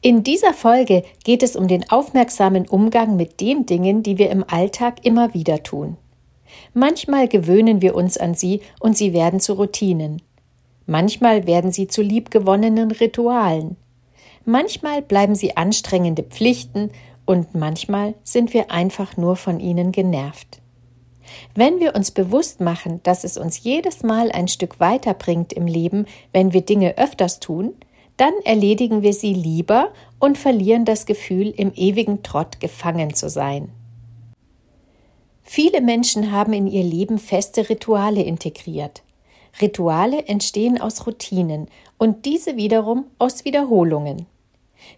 In dieser Folge geht es um den aufmerksamen Umgang mit den Dingen, die wir im Alltag immer wieder tun. Manchmal gewöhnen wir uns an sie und sie werden zu Routinen. Manchmal werden sie zu liebgewonnenen Ritualen. Manchmal bleiben sie anstrengende Pflichten und manchmal sind wir einfach nur von ihnen genervt. Wenn wir uns bewusst machen, dass es uns jedes Mal ein Stück weiterbringt im Leben, wenn wir Dinge öfters tun, dann erledigen wir sie lieber und verlieren das Gefühl, im ewigen Trott gefangen zu sein. Viele Menschen haben in ihr Leben feste Rituale integriert. Rituale entstehen aus Routinen und diese wiederum aus Wiederholungen.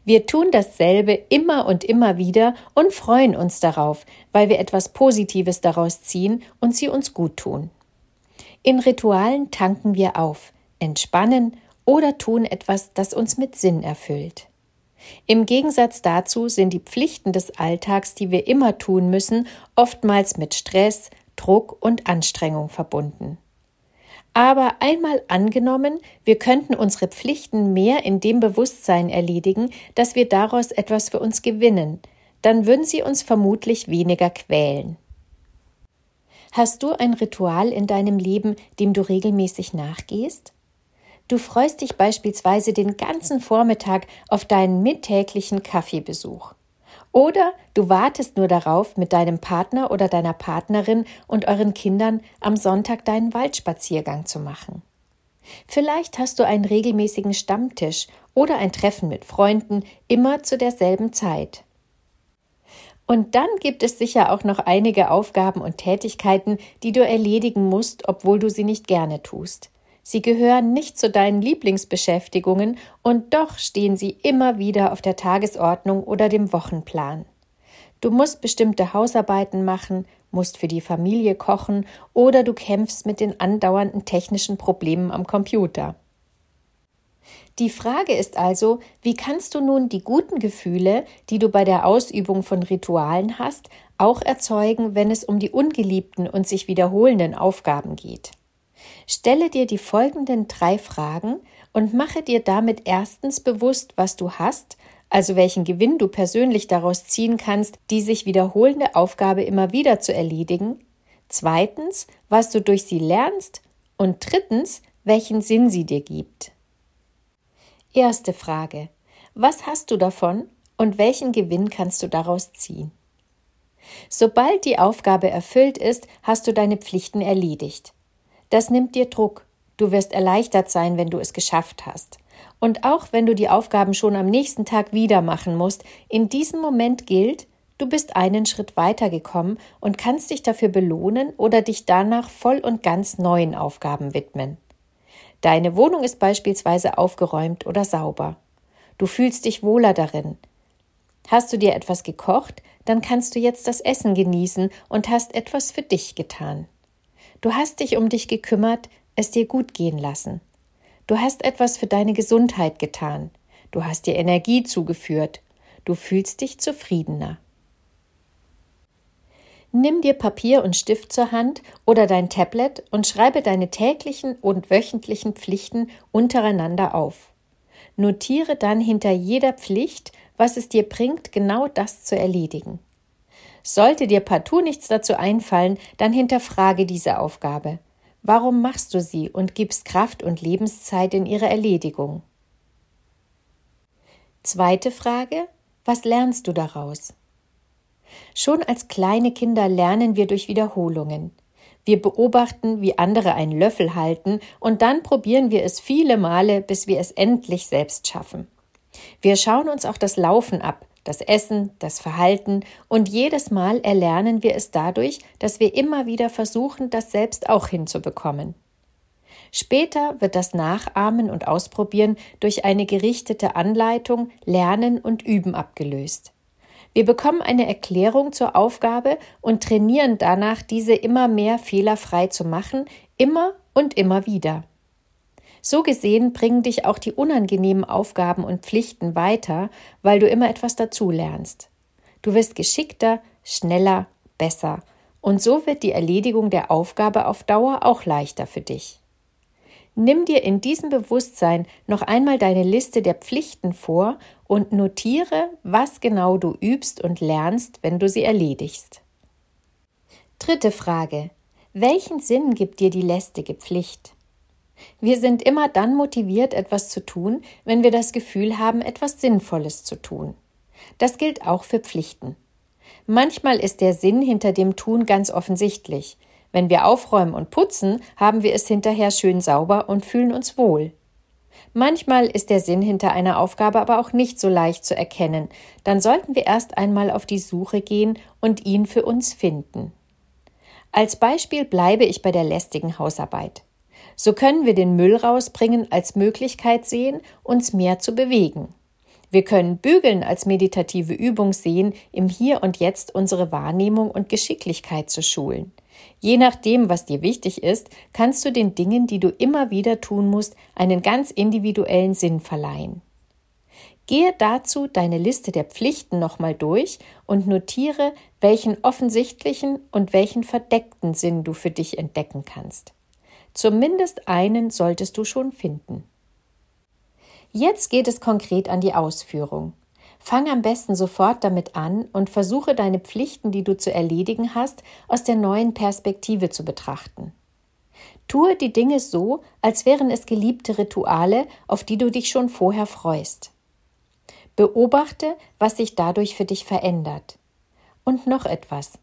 Wir tun dasselbe immer und immer wieder und freuen uns darauf, weil wir etwas Positives daraus ziehen und sie uns gut tun. In Ritualen tanken wir auf, entspannen oder tun etwas, das uns mit Sinn erfüllt. Im Gegensatz dazu sind die Pflichten des Alltags, die wir immer tun müssen, oftmals mit Stress, Druck und Anstrengung verbunden. Aber einmal angenommen, wir könnten unsere Pflichten mehr in dem Bewusstsein erledigen, dass wir daraus etwas für uns gewinnen, dann würden sie uns vermutlich weniger quälen. Hast du ein Ritual in deinem Leben, dem du regelmäßig nachgehst? Du freust dich beispielsweise den ganzen Vormittag auf deinen mittäglichen Kaffeebesuch. Oder du wartest nur darauf, mit deinem Partner oder deiner Partnerin und euren Kindern am Sonntag deinen Waldspaziergang zu machen. Vielleicht hast du einen regelmäßigen Stammtisch oder ein Treffen mit Freunden immer zu derselben Zeit. Und dann gibt es sicher auch noch einige Aufgaben und Tätigkeiten, die du erledigen musst, obwohl du sie nicht gerne tust. Sie gehören nicht zu deinen Lieblingsbeschäftigungen und doch stehen sie immer wieder auf der Tagesordnung oder dem Wochenplan. Du musst bestimmte Hausarbeiten machen, musst für die Familie kochen oder du kämpfst mit den andauernden technischen Problemen am Computer. Die Frage ist also, wie kannst du nun die guten Gefühle, die du bei der Ausübung von Ritualen hast, auch erzeugen, wenn es um die ungeliebten und sich wiederholenden Aufgaben geht? Stelle dir die folgenden drei Fragen und mache dir damit erstens bewusst, was du hast, also welchen Gewinn du persönlich daraus ziehen kannst, die sich wiederholende Aufgabe immer wieder zu erledigen, zweitens, was du durch sie lernst und drittens, welchen Sinn sie dir gibt. Erste Frage. Was hast du davon und welchen Gewinn kannst du daraus ziehen? Sobald die Aufgabe erfüllt ist, hast du deine Pflichten erledigt. Das nimmt dir Druck. Du wirst erleichtert sein, wenn du es geschafft hast. Und auch wenn du die Aufgaben schon am nächsten Tag wieder machen musst, in diesem Moment gilt, du bist einen Schritt weitergekommen und kannst dich dafür belohnen oder dich danach voll und ganz neuen Aufgaben widmen. Deine Wohnung ist beispielsweise aufgeräumt oder sauber. Du fühlst dich wohler darin. Hast du dir etwas gekocht, dann kannst du jetzt das Essen genießen und hast etwas für dich getan. Du hast dich um dich gekümmert, es dir gut gehen lassen. Du hast etwas für deine Gesundheit getan. Du hast dir Energie zugeführt. Du fühlst dich zufriedener. Nimm dir Papier und Stift zur Hand oder dein Tablet und schreibe deine täglichen und wöchentlichen Pflichten untereinander auf. Notiere dann hinter jeder Pflicht, was es dir bringt, genau das zu erledigen. Sollte dir partout nichts dazu einfallen, dann hinterfrage diese Aufgabe. Warum machst du sie und gibst Kraft und Lebenszeit in ihre Erledigung? Zweite Frage. Was lernst du daraus? Schon als kleine Kinder lernen wir durch Wiederholungen. Wir beobachten, wie andere einen Löffel halten, und dann probieren wir es viele Male, bis wir es endlich selbst schaffen. Wir schauen uns auch das Laufen ab, das Essen, das Verhalten und jedes Mal erlernen wir es dadurch, dass wir immer wieder versuchen, das selbst auch hinzubekommen. Später wird das Nachahmen und Ausprobieren durch eine gerichtete Anleitung, Lernen und Üben abgelöst. Wir bekommen eine Erklärung zur Aufgabe und trainieren danach, diese immer mehr fehlerfrei zu machen, immer und immer wieder. So gesehen bringen dich auch die unangenehmen Aufgaben und Pflichten weiter, weil du immer etwas dazulernst. Du wirst geschickter, schneller, besser, und so wird die Erledigung der Aufgabe auf Dauer auch leichter für dich. Nimm dir in diesem Bewusstsein noch einmal deine Liste der Pflichten vor und notiere, was genau du übst und lernst, wenn du sie erledigst. Dritte Frage. Welchen Sinn gibt dir die lästige Pflicht? Wir sind immer dann motiviert, etwas zu tun, wenn wir das Gefühl haben, etwas Sinnvolles zu tun. Das gilt auch für Pflichten. Manchmal ist der Sinn hinter dem Tun ganz offensichtlich. Wenn wir aufräumen und putzen, haben wir es hinterher schön sauber und fühlen uns wohl. Manchmal ist der Sinn hinter einer Aufgabe aber auch nicht so leicht zu erkennen, dann sollten wir erst einmal auf die Suche gehen und ihn für uns finden. Als Beispiel bleibe ich bei der lästigen Hausarbeit. So können wir den Müll rausbringen als Möglichkeit sehen, uns mehr zu bewegen. Wir können Bügeln als meditative Übung sehen, im Hier und Jetzt unsere Wahrnehmung und Geschicklichkeit zu schulen. Je nachdem, was dir wichtig ist, kannst du den Dingen, die du immer wieder tun musst, einen ganz individuellen Sinn verleihen. Gehe dazu deine Liste der Pflichten nochmal durch und notiere, welchen offensichtlichen und welchen verdeckten Sinn du für dich entdecken kannst. Zumindest einen solltest du schon finden. Jetzt geht es konkret an die Ausführung. Fang am besten sofort damit an und versuche deine Pflichten, die du zu erledigen hast, aus der neuen Perspektive zu betrachten. Tue die Dinge so, als wären es geliebte Rituale, auf die du dich schon vorher freust. Beobachte, was sich dadurch für dich verändert. Und noch etwas.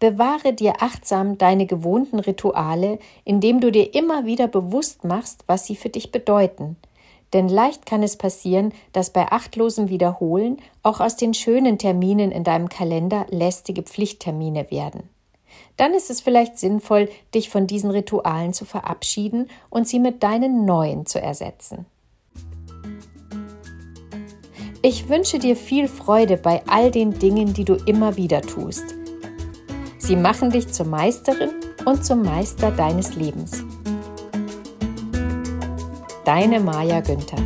Bewahre dir achtsam deine gewohnten Rituale, indem du dir immer wieder bewusst machst, was sie für dich bedeuten, denn leicht kann es passieren, dass bei achtlosem Wiederholen auch aus den schönen Terminen in deinem Kalender lästige Pflichttermine werden. Dann ist es vielleicht sinnvoll, dich von diesen Ritualen zu verabschieden und sie mit deinen neuen zu ersetzen. Ich wünsche dir viel Freude bei all den Dingen, die du immer wieder tust. Sie machen dich zur Meisterin und zum Meister deines Lebens. Deine Maja Günther.